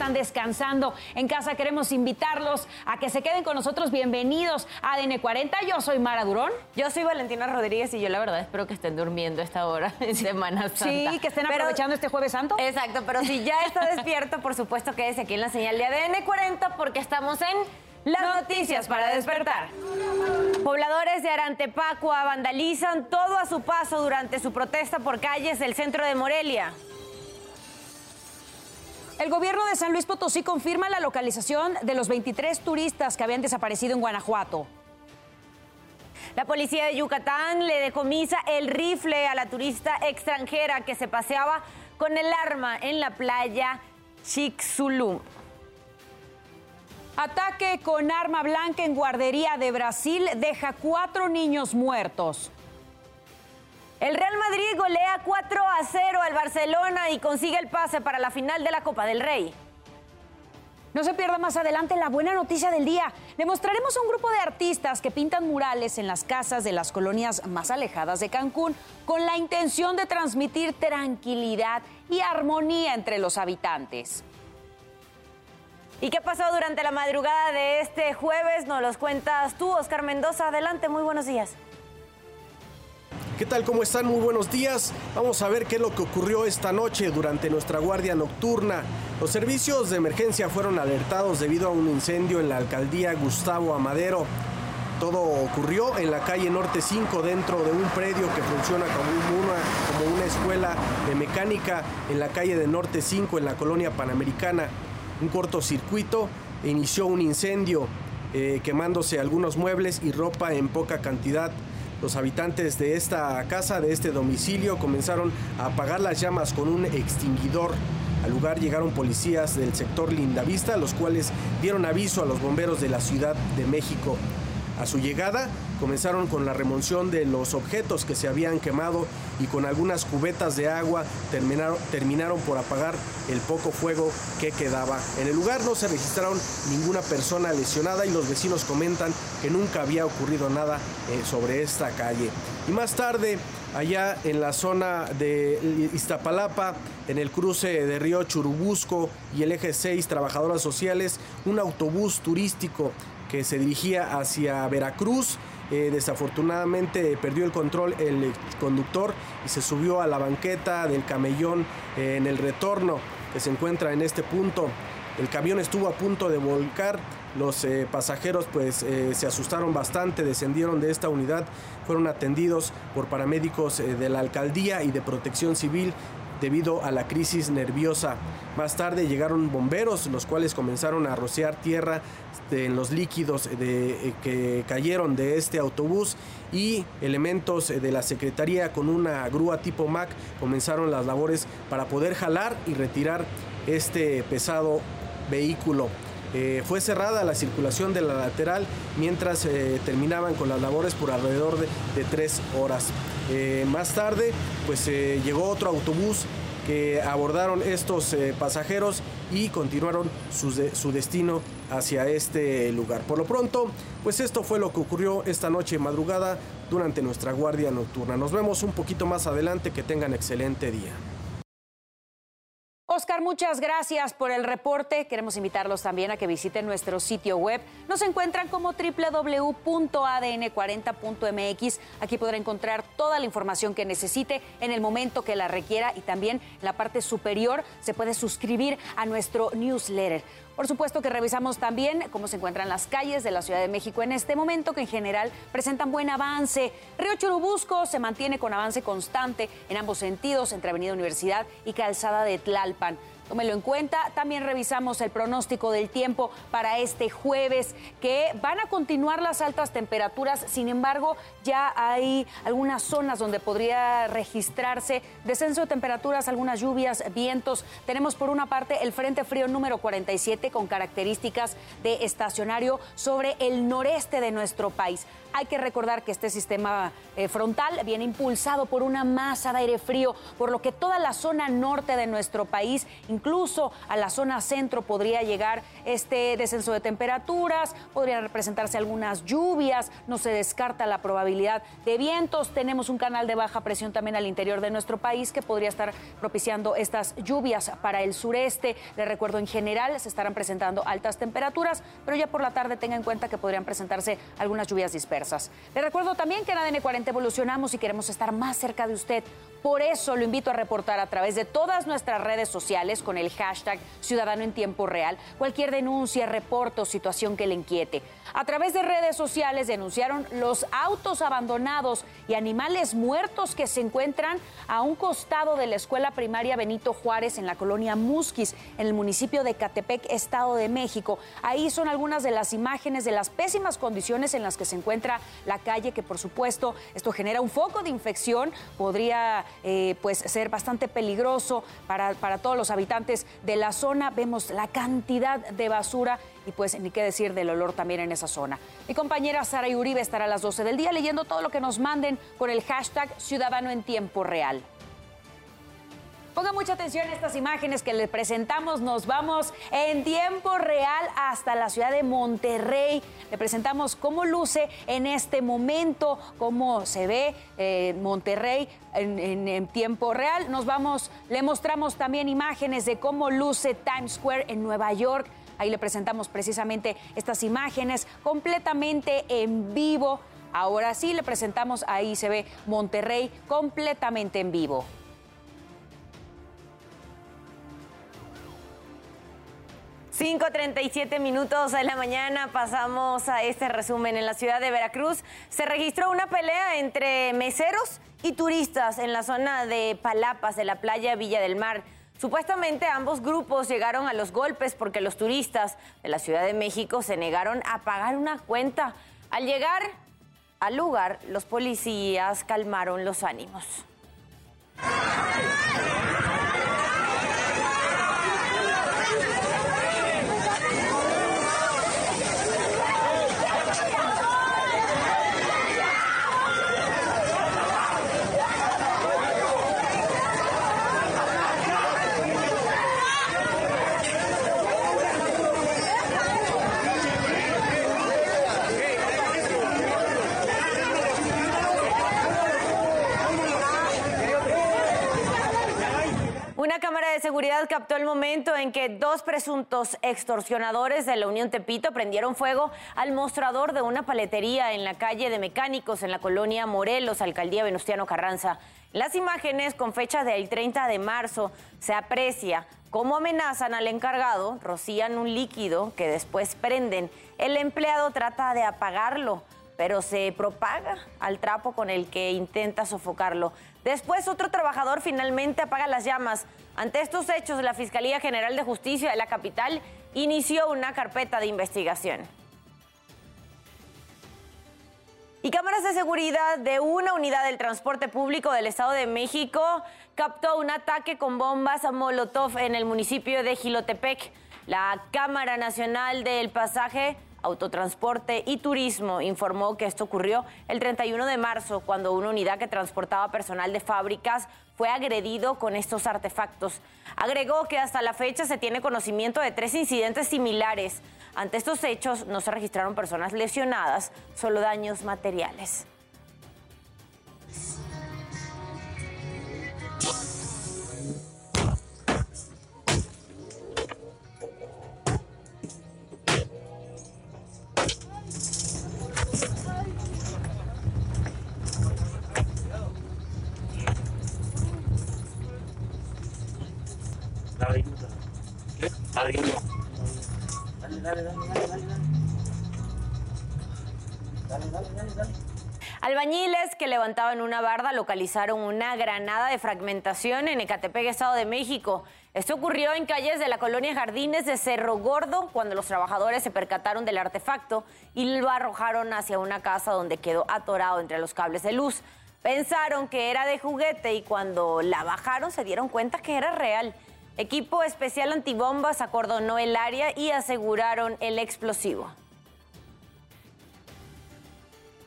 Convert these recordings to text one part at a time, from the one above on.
están descansando en casa, queremos invitarlos a que se queden con nosotros. Bienvenidos a ADN 40. Yo soy Mara Durón. Yo soy Valentina Rodríguez y yo la verdad espero que estén durmiendo a esta hora en Semana Santa. Sí, que estén aprovechando este Jueves Santo. Exacto, pero si ya está despierto, por supuesto quédese aquí en la señal de ADN 40 porque estamos en las noticias para despertar. Pobladores de Arantepacua vandalizan todo a su paso durante su protesta por calles del centro de Morelia. El gobierno de San Luis Potosí confirma la localización de los 23 turistas que habían desaparecido en Guanajuato. La policía de Yucatán le decomisa el rifle a la turista extranjera que se paseaba con el arma en la playa Chicxulub. Ataque con arma blanca en guardería de Brasil deja cuatro niños muertos. El Real Madrid golea 4 a 0 al Barcelona y consigue el pase para la final de la Copa del Rey. No se pierda más adelante la buena noticia del día. Le mostraremos a un grupo de artistas que pintan murales en las casas de las colonias más alejadas de Cancún con la intención de transmitir tranquilidad y armonía entre los habitantes. ¿Y qué pasó durante la madrugada de este jueves? Nos los cuentas tú, Oscar Mendoza. Adelante, muy buenos días. ¿Qué tal? ¿Cómo están? Muy buenos días. Vamos a ver qué es lo que ocurrió esta noche durante nuestra guardia nocturna. Los servicios de emergencia fueron alertados debido a un incendio en la alcaldía Gustavo Amadero. Todo ocurrió en la calle Norte 5 dentro de un predio que funciona como una, escuela de mecánica en la calle de Norte 5 en la colonia panamericana un cortocircuito e inició un incendio, eh, quemándose algunos muebles y ropa en poca cantidad. Los habitantes de esta casa, de este domicilio, comenzaron a apagar las llamas con un extinguidor. Al lugar llegaron policías del sector Lindavista, los cuales dieron aviso a los bomberos de la Ciudad de México. A su llegada, comenzaron con la remoción de los objetos que se habían quemado y con algunas cubetas de agua terminaron, terminaron por apagar el poco fuego que quedaba. En el lugar no se registraron ninguna persona lesionada y los vecinos comentan que nunca había ocurrido nada eh, sobre esta calle. Y más tarde, allá en la zona de Iztapalapa, en el cruce de Río Churubusco y el eje 6, trabajadoras sociales, un autobús turístico que se dirigía hacia Veracruz. Eh, desafortunadamente perdió el control el conductor y se subió a la banqueta del camellón eh, en el retorno que se encuentra en este punto. El camión estuvo a punto de volcar, los eh, pasajeros pues se asustaron bastante, descendieron de esta unidad, fueron atendidos por paramédicos de la alcaldía y de protección civil debido a la crisis nerviosa. Más tarde llegaron bomberos, los cuales comenzaron a rociar tierra en los líquidos de, eh, que cayeron de este autobús y elementos de la Secretaría con una grúa tipo Mac comenzaron las labores para poder jalar y retirar este pesado vehículo. Eh, fue cerrada la circulación de la lateral mientras eh, terminaban con las labores por alrededor de, tres horas. Más tarde, pues llegó otro autobús que abordaron estos pasajeros y continuaron su, destino hacia este lugar. Por lo pronto, pues esto fue lo que ocurrió esta noche madrugada durante nuestra guardia nocturna. Nos vemos un poquito más adelante, que tengan excelente día. Oscar, muchas gracias por el reporte. Queremos invitarlos también a que visiten nuestro sitio web. Nos encuentran como www.adn40.mx. Aquí podrá encontrar toda la información que necesite en el momento que la requiera y también en la parte superior se puede suscribir a nuestro newsletter. Por supuesto que revisamos también cómo se encuentran las calles de la Ciudad de México en este momento, que en general presentan buen avance. Río Churubusco se mantiene con avance constante en ambos sentidos, entre Avenida Universidad y Calzada de Tlalpan. Tómelo en cuenta. También revisamos el pronóstico del tiempo para este jueves, que van a continuar las altas temperaturas. Sin embargo, ya hay algunas zonas donde podría registrarse descenso de temperaturas, algunas lluvias, vientos. Tenemos por una parte el Frente Frío número 47 con características de estacionario sobre el noreste de nuestro país. Hay que recordar que este sistema eh, frontal viene impulsado por una masa de aire frío, por lo que toda la zona norte de nuestro país, incluso a la zona centro podría llegar este descenso de temperaturas, podrían representarse algunas lluvias, no se descarta la probabilidad de vientos. Tenemos un canal de baja presión también al interior de nuestro país que podría estar propiciando estas lluvias para el sureste. Les recuerdo, en general se estarán presentando altas temperaturas, pero ya por la tarde tenga en cuenta que podrían presentarse algunas lluvias dispersas. Les recuerdo también que en ADN 40 evolucionamos y queremos estar más cerca de usted. Por eso lo invito a reportar a través de todas nuestras redes sociales con el hashtag Ciudadano en Tiempo Real cualquier denuncia, reporte o situación que le inquiete. A través de redes sociales denunciaron los autos abandonados y animales muertos que se encuentran a un costado de la escuela primaria Benito Juárez en la colonia Musquis, en el municipio de Catepec, Estado de México. Ahí son algunas de las imágenes de las pésimas condiciones en las que se encuentra la calle, que por supuesto esto genera un foco de infección, podría eh, pues ser bastante peligroso para, para todos los habitantes de la zona. Vemos la cantidad de basura y pues ni qué decir del olor también en esa zona. Mi compañera Sara Uribe estará a las 12 del día leyendo todo lo que nos manden con el hashtag Ciudadano en Tiempo Real. Ponga mucha atención a estas imágenes que les presentamos. Nos vamos en tiempo real hasta la ciudad de Monterrey. Le presentamos cómo luce en este momento, cómo se ve eh, Monterrey en, en, tiempo real. Nos vamos, le mostramos también imágenes de cómo luce Times Square en Nueva York. Ahí le presentamos precisamente estas imágenes completamente en vivo. Ahora sí le presentamos, ahí se ve Monterrey completamente en vivo. ...5.37 minutos de la mañana pasamos a este resumen. En la ciudad de Veracruz se registró una pelea entre meseros y turistas en la zona de Palapas, de la playa Villa del Mar. Supuestamente ambos grupos llegaron a los golpes porque los turistas de la Ciudad de México se negaron a pagar una cuenta. Al llegar al lugar, los policías calmaron los ánimos. Una cámara seguridad captó el momento en que dos presuntos extorsionadores de la Unión Tepito prendieron fuego al mostrador de una paletería en la calle de Mecánicos en la colonia Morelos, alcaldía Venustiano Carranza. Las imágenes con fecha del 30 de marzo se aprecia cómo amenazan al encargado, rocían un líquido que después prenden. El empleado trata de apagarlo pero se propaga al trapo con el que intenta sofocarlo. Después otro trabajador finalmente apaga las llamas. Ante estos hechos, la Fiscalía General de Justicia de la capital inició una carpeta de investigación. Y cámaras de seguridad de una unidad del transporte público del Estado de México captó un ataque con bombas a Molotov en el municipio de Gilotepec. La Cámara Nacional del Pasaje Autotransporte y Turismo informó que esto ocurrió el 31 de marzo cuando una unidad que transportaba personal de fábricas fue agredido con estos artefactos. Agregó que hasta la fecha se tiene conocimiento de tres incidentes similares. Ante estos hechos no se registraron personas lesionadas, solo daños materiales. Albañiles que levantaban una barda localizaron una granada de fragmentación en Ecatepec, Estado de México. Esto ocurrió en calles de la colonia Jardines de Cerro Gordo cuando los trabajadores se percataron del artefacto y lo arrojaron hacia una casa donde quedó atorado entre los cables de luz. Pensaron que era de juguete y cuando la bajaron se dieron cuenta que era real. Equipo especial antibombas acordonó el área y aseguraron el explosivo.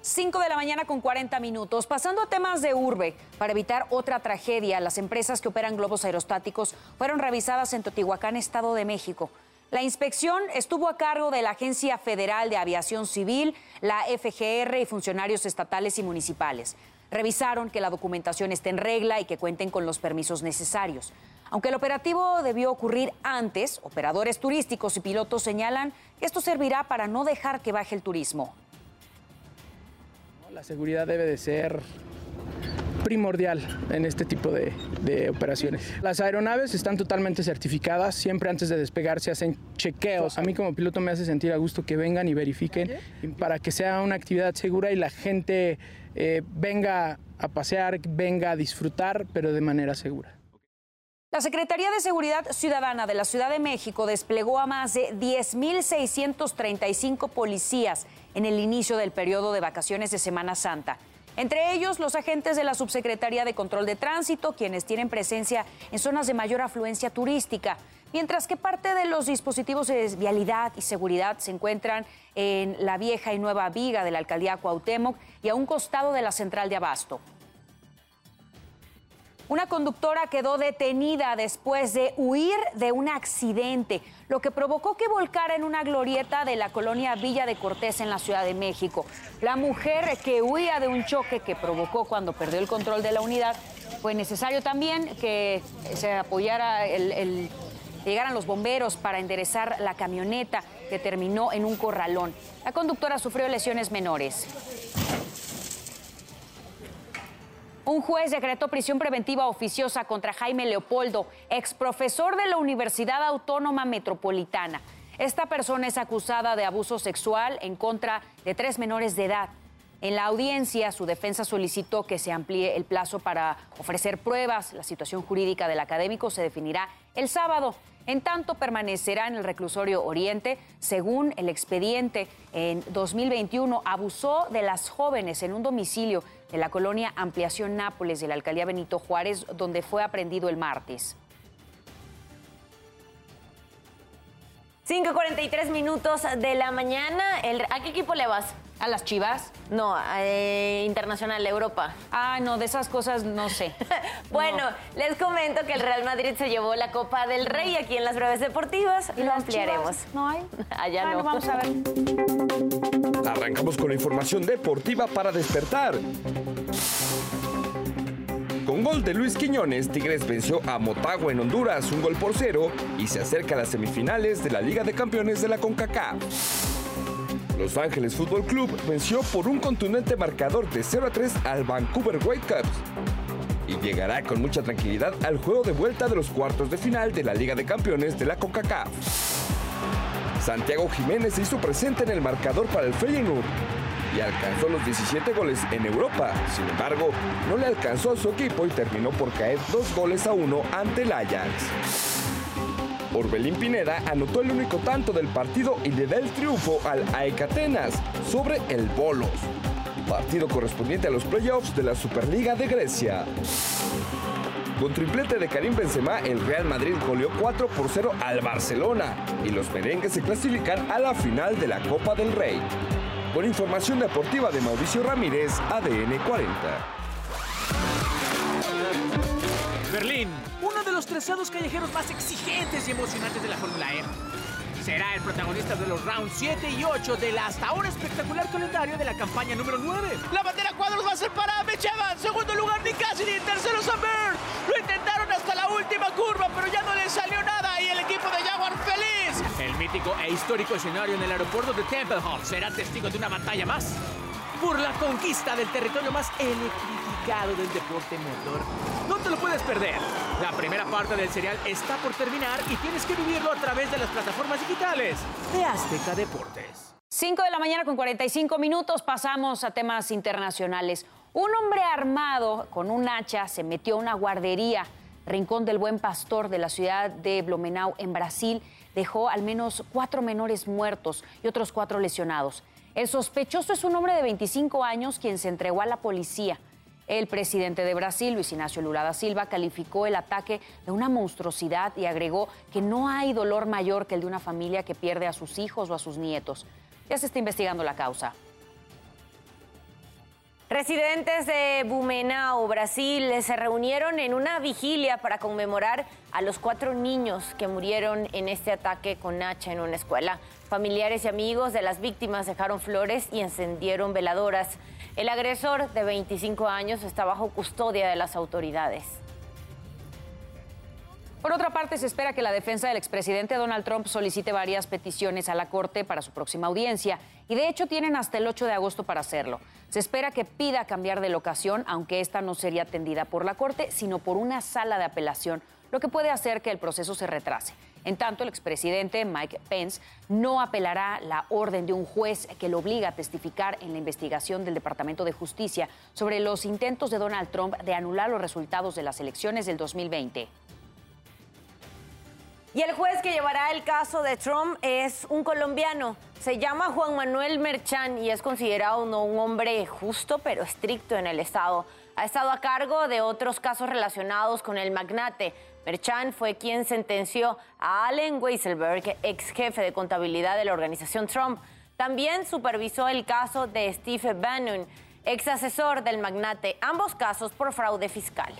5 de la mañana con 40 minutos. Pasando a temas de urbe, para evitar otra tragedia, las empresas que operan globos aerostáticos fueron revisadas en Teotihuacán, Estado de México. La inspección estuvo a cargo de la Agencia Federal de Aviación Civil, la FGR y funcionarios estatales y municipales. Revisaron que la documentación esté en regla y que cuenten con los permisos necesarios. Aunque el operativo debió ocurrir antes, operadores turísticos y pilotos señalan que esto servirá para no dejar que baje el turismo. La seguridad debe de ser primordial en este tipo de, operaciones. Las aeronaves están totalmente certificadas, siempre antes de despegar se hacen chequeos. A mí como piloto me hace sentir a gusto que vengan y verifiquen para que sea una actividad segura y la gente eh, venga a pasear, venga a disfrutar, pero de manera segura. La Secretaría de Seguridad Ciudadana de la Ciudad de México desplegó a más de 10.635 policías en el inicio del periodo de vacaciones de Semana Santa. Entre ellos, los agentes de la Subsecretaría de Control de Tránsito, quienes tienen presencia en zonas de mayor afluencia turística, mientras que parte de los dispositivos de vialidad y seguridad se encuentran en la vieja y nueva viga de la alcaldía Cuauhtémoc y a un costado de la central de Abasto. Una conductora quedó detenida después de huir de un accidente, lo que provocó que volcara en una glorieta de la colonia Villa de Cortés en la Ciudad de México. La mujer que huía de un choque que provocó cuando perdió el control de la unidad, fue necesario también que se apoyara el, llegaran los bomberos para enderezar la camioneta que terminó en un corralón. La conductora sufrió lesiones menores. Un juez decretó prisión preventiva oficiosa contra Jaime Leopoldo, ex profesor de la Universidad Autónoma Metropolitana. Esta persona es acusada de abuso sexual en contra de tres menores de edad. En la audiencia, su defensa solicitó que se amplíe el plazo para ofrecer pruebas. La situación jurídica del académico se definirá el sábado. En tanto, permanecerá en el reclusorio Oriente. Según el expediente, en 2021 abusó de las jóvenes en un domicilio de la colonia Ampliación Nápoles de la alcaldía Benito Juárez, donde fue aprendido el martes. 5.43 minutos de la mañana. ¿A qué equipo le vas? ¿A las Chivas? No, eh, Internacional, Europa. Ah, no, de esas cosas no sé. bueno, les comento que el Real Madrid se llevó la Copa del Rey aquí en las breves deportivas. y Lo ampliaremos. ¿No hay? Allá no. Vamos a ver. Arrancamos con la información deportiva para despertar. Con gol de Luis Quiñones, Tigres venció a Motagua en Honduras un gol por cero y se acerca a las semifinales de la Liga de Campeones de la CONCACAF. Los Ángeles Fútbol Club venció por un contundente marcador de 0 a 3 al Vancouver Whitecaps y llegará con mucha tranquilidad al juego de vuelta de los cuartos de final de la Liga de Campeones de la CONCACAF. Santiago Jiménez se hizo presente en el marcador para el Feyenoord y alcanzó los 17 goles en Europa. Sin embargo, no le alcanzó a su equipo y terminó por caer dos goles a uno ante el Ajax. Orbelín Pineda anotó el único tanto del partido y le da el triunfo al AEK Atenas sobre el Bolos, partido correspondiente a los playoffs de la Superliga de Grecia. Con triplete de Karim Benzema, el Real Madrid goleó 4 por 0 al Barcelona y los merengues se clasifican a la final de la Copa del Rey. Con información deportiva de Mauricio Ramírez, ADN 40. Berlín, uno de los trazados callejeros más exigentes y emocionantes de la Fórmula E. Será el protagonista de los rounds 7 y 8 del hasta ahora espectacular calendario de la campaña número 9. La bandera cuadros va a ser para Mitch segundo lugar Nick Cassidy, tercero Samber. Lo intentaron hasta la última curva, pero ya no le salió nada y el equipo de Jaguar feliz. Mítico e histórico escenario en el aeropuerto de Tempelhof será testigo de una batalla más por la conquista del territorio más electrificado del deporte motor. No te lo puedes perder. La primera parte del serial está por terminar y tienes que vivirlo a través de las plataformas digitales de Azteca Deportes. 5 de la mañana con 45 minutos pasamos a temas internacionales. Un hombre armado con un hacha se metió a una guardería, Rincón del Buen Pastor de la ciudad de Blumenau, en Brasil. Dejó al menos cuatro menores muertos y otros cuatro lesionados. El sospechoso es un hombre de 25 años quien se entregó a la policía. El presidente de Brasil, Luis Ignacio Lula da Silva, calificó el ataque de una monstruosidad y agregó que no hay dolor mayor que el de una familia que pierde a sus hijos o a sus nietos. Ya se está investigando la causa. Residentes de Bumenau, Brasil, se reunieron en una vigilia para conmemorar a los cuatro niños que murieron en este ataque con hacha en una escuela. Familiares y amigos de las víctimas dejaron flores y encendieron veladoras. El agresor de 25 años está bajo custodia de las autoridades. Por otra parte, se espera que la defensa del expresidente Donald Trump solicite varias peticiones a la Corte para su próxima audiencia y de hecho tienen hasta el 8 de agosto para hacerlo. Se espera que pida cambiar de locación, aunque esta no sería atendida por la Corte, sino por una sala de apelación, lo que puede hacer que el proceso se retrase. En tanto, el expresidente Mike Pence no apelará la orden de un juez que lo obliga a testificar en la investigación del Departamento de Justicia sobre los intentos de Donald Trump de anular los resultados de las elecciones del 2020. Y el juez que llevará el caso de Trump es un colombiano. Se llama Juan Manuel Merchan y es considerado un hombre justo pero estricto en el Estado. Ha estado a cargo de otros casos relacionados con el magnate. Merchan fue quien sentenció a Allen Weisselberg, ex jefe de contabilidad de la organización Trump. También supervisó el caso de Steve Bannon, ex asesor del magnate, ambos casos por fraude fiscal.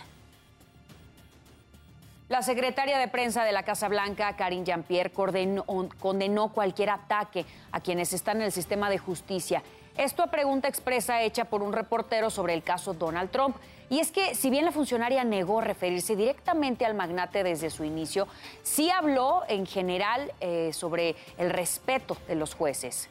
La secretaria de prensa de la Casa Blanca, Karine Jean-Pierre, condenó cualquier ataque a quienes están en el sistema de justicia. Esto a pregunta expresa hecha por un reportero sobre el caso Donald Trump. Y es que, si bien la funcionaria negó referirse directamente al magnate desde su inicio, sí habló en general eh, sobre el respeto de los jueces.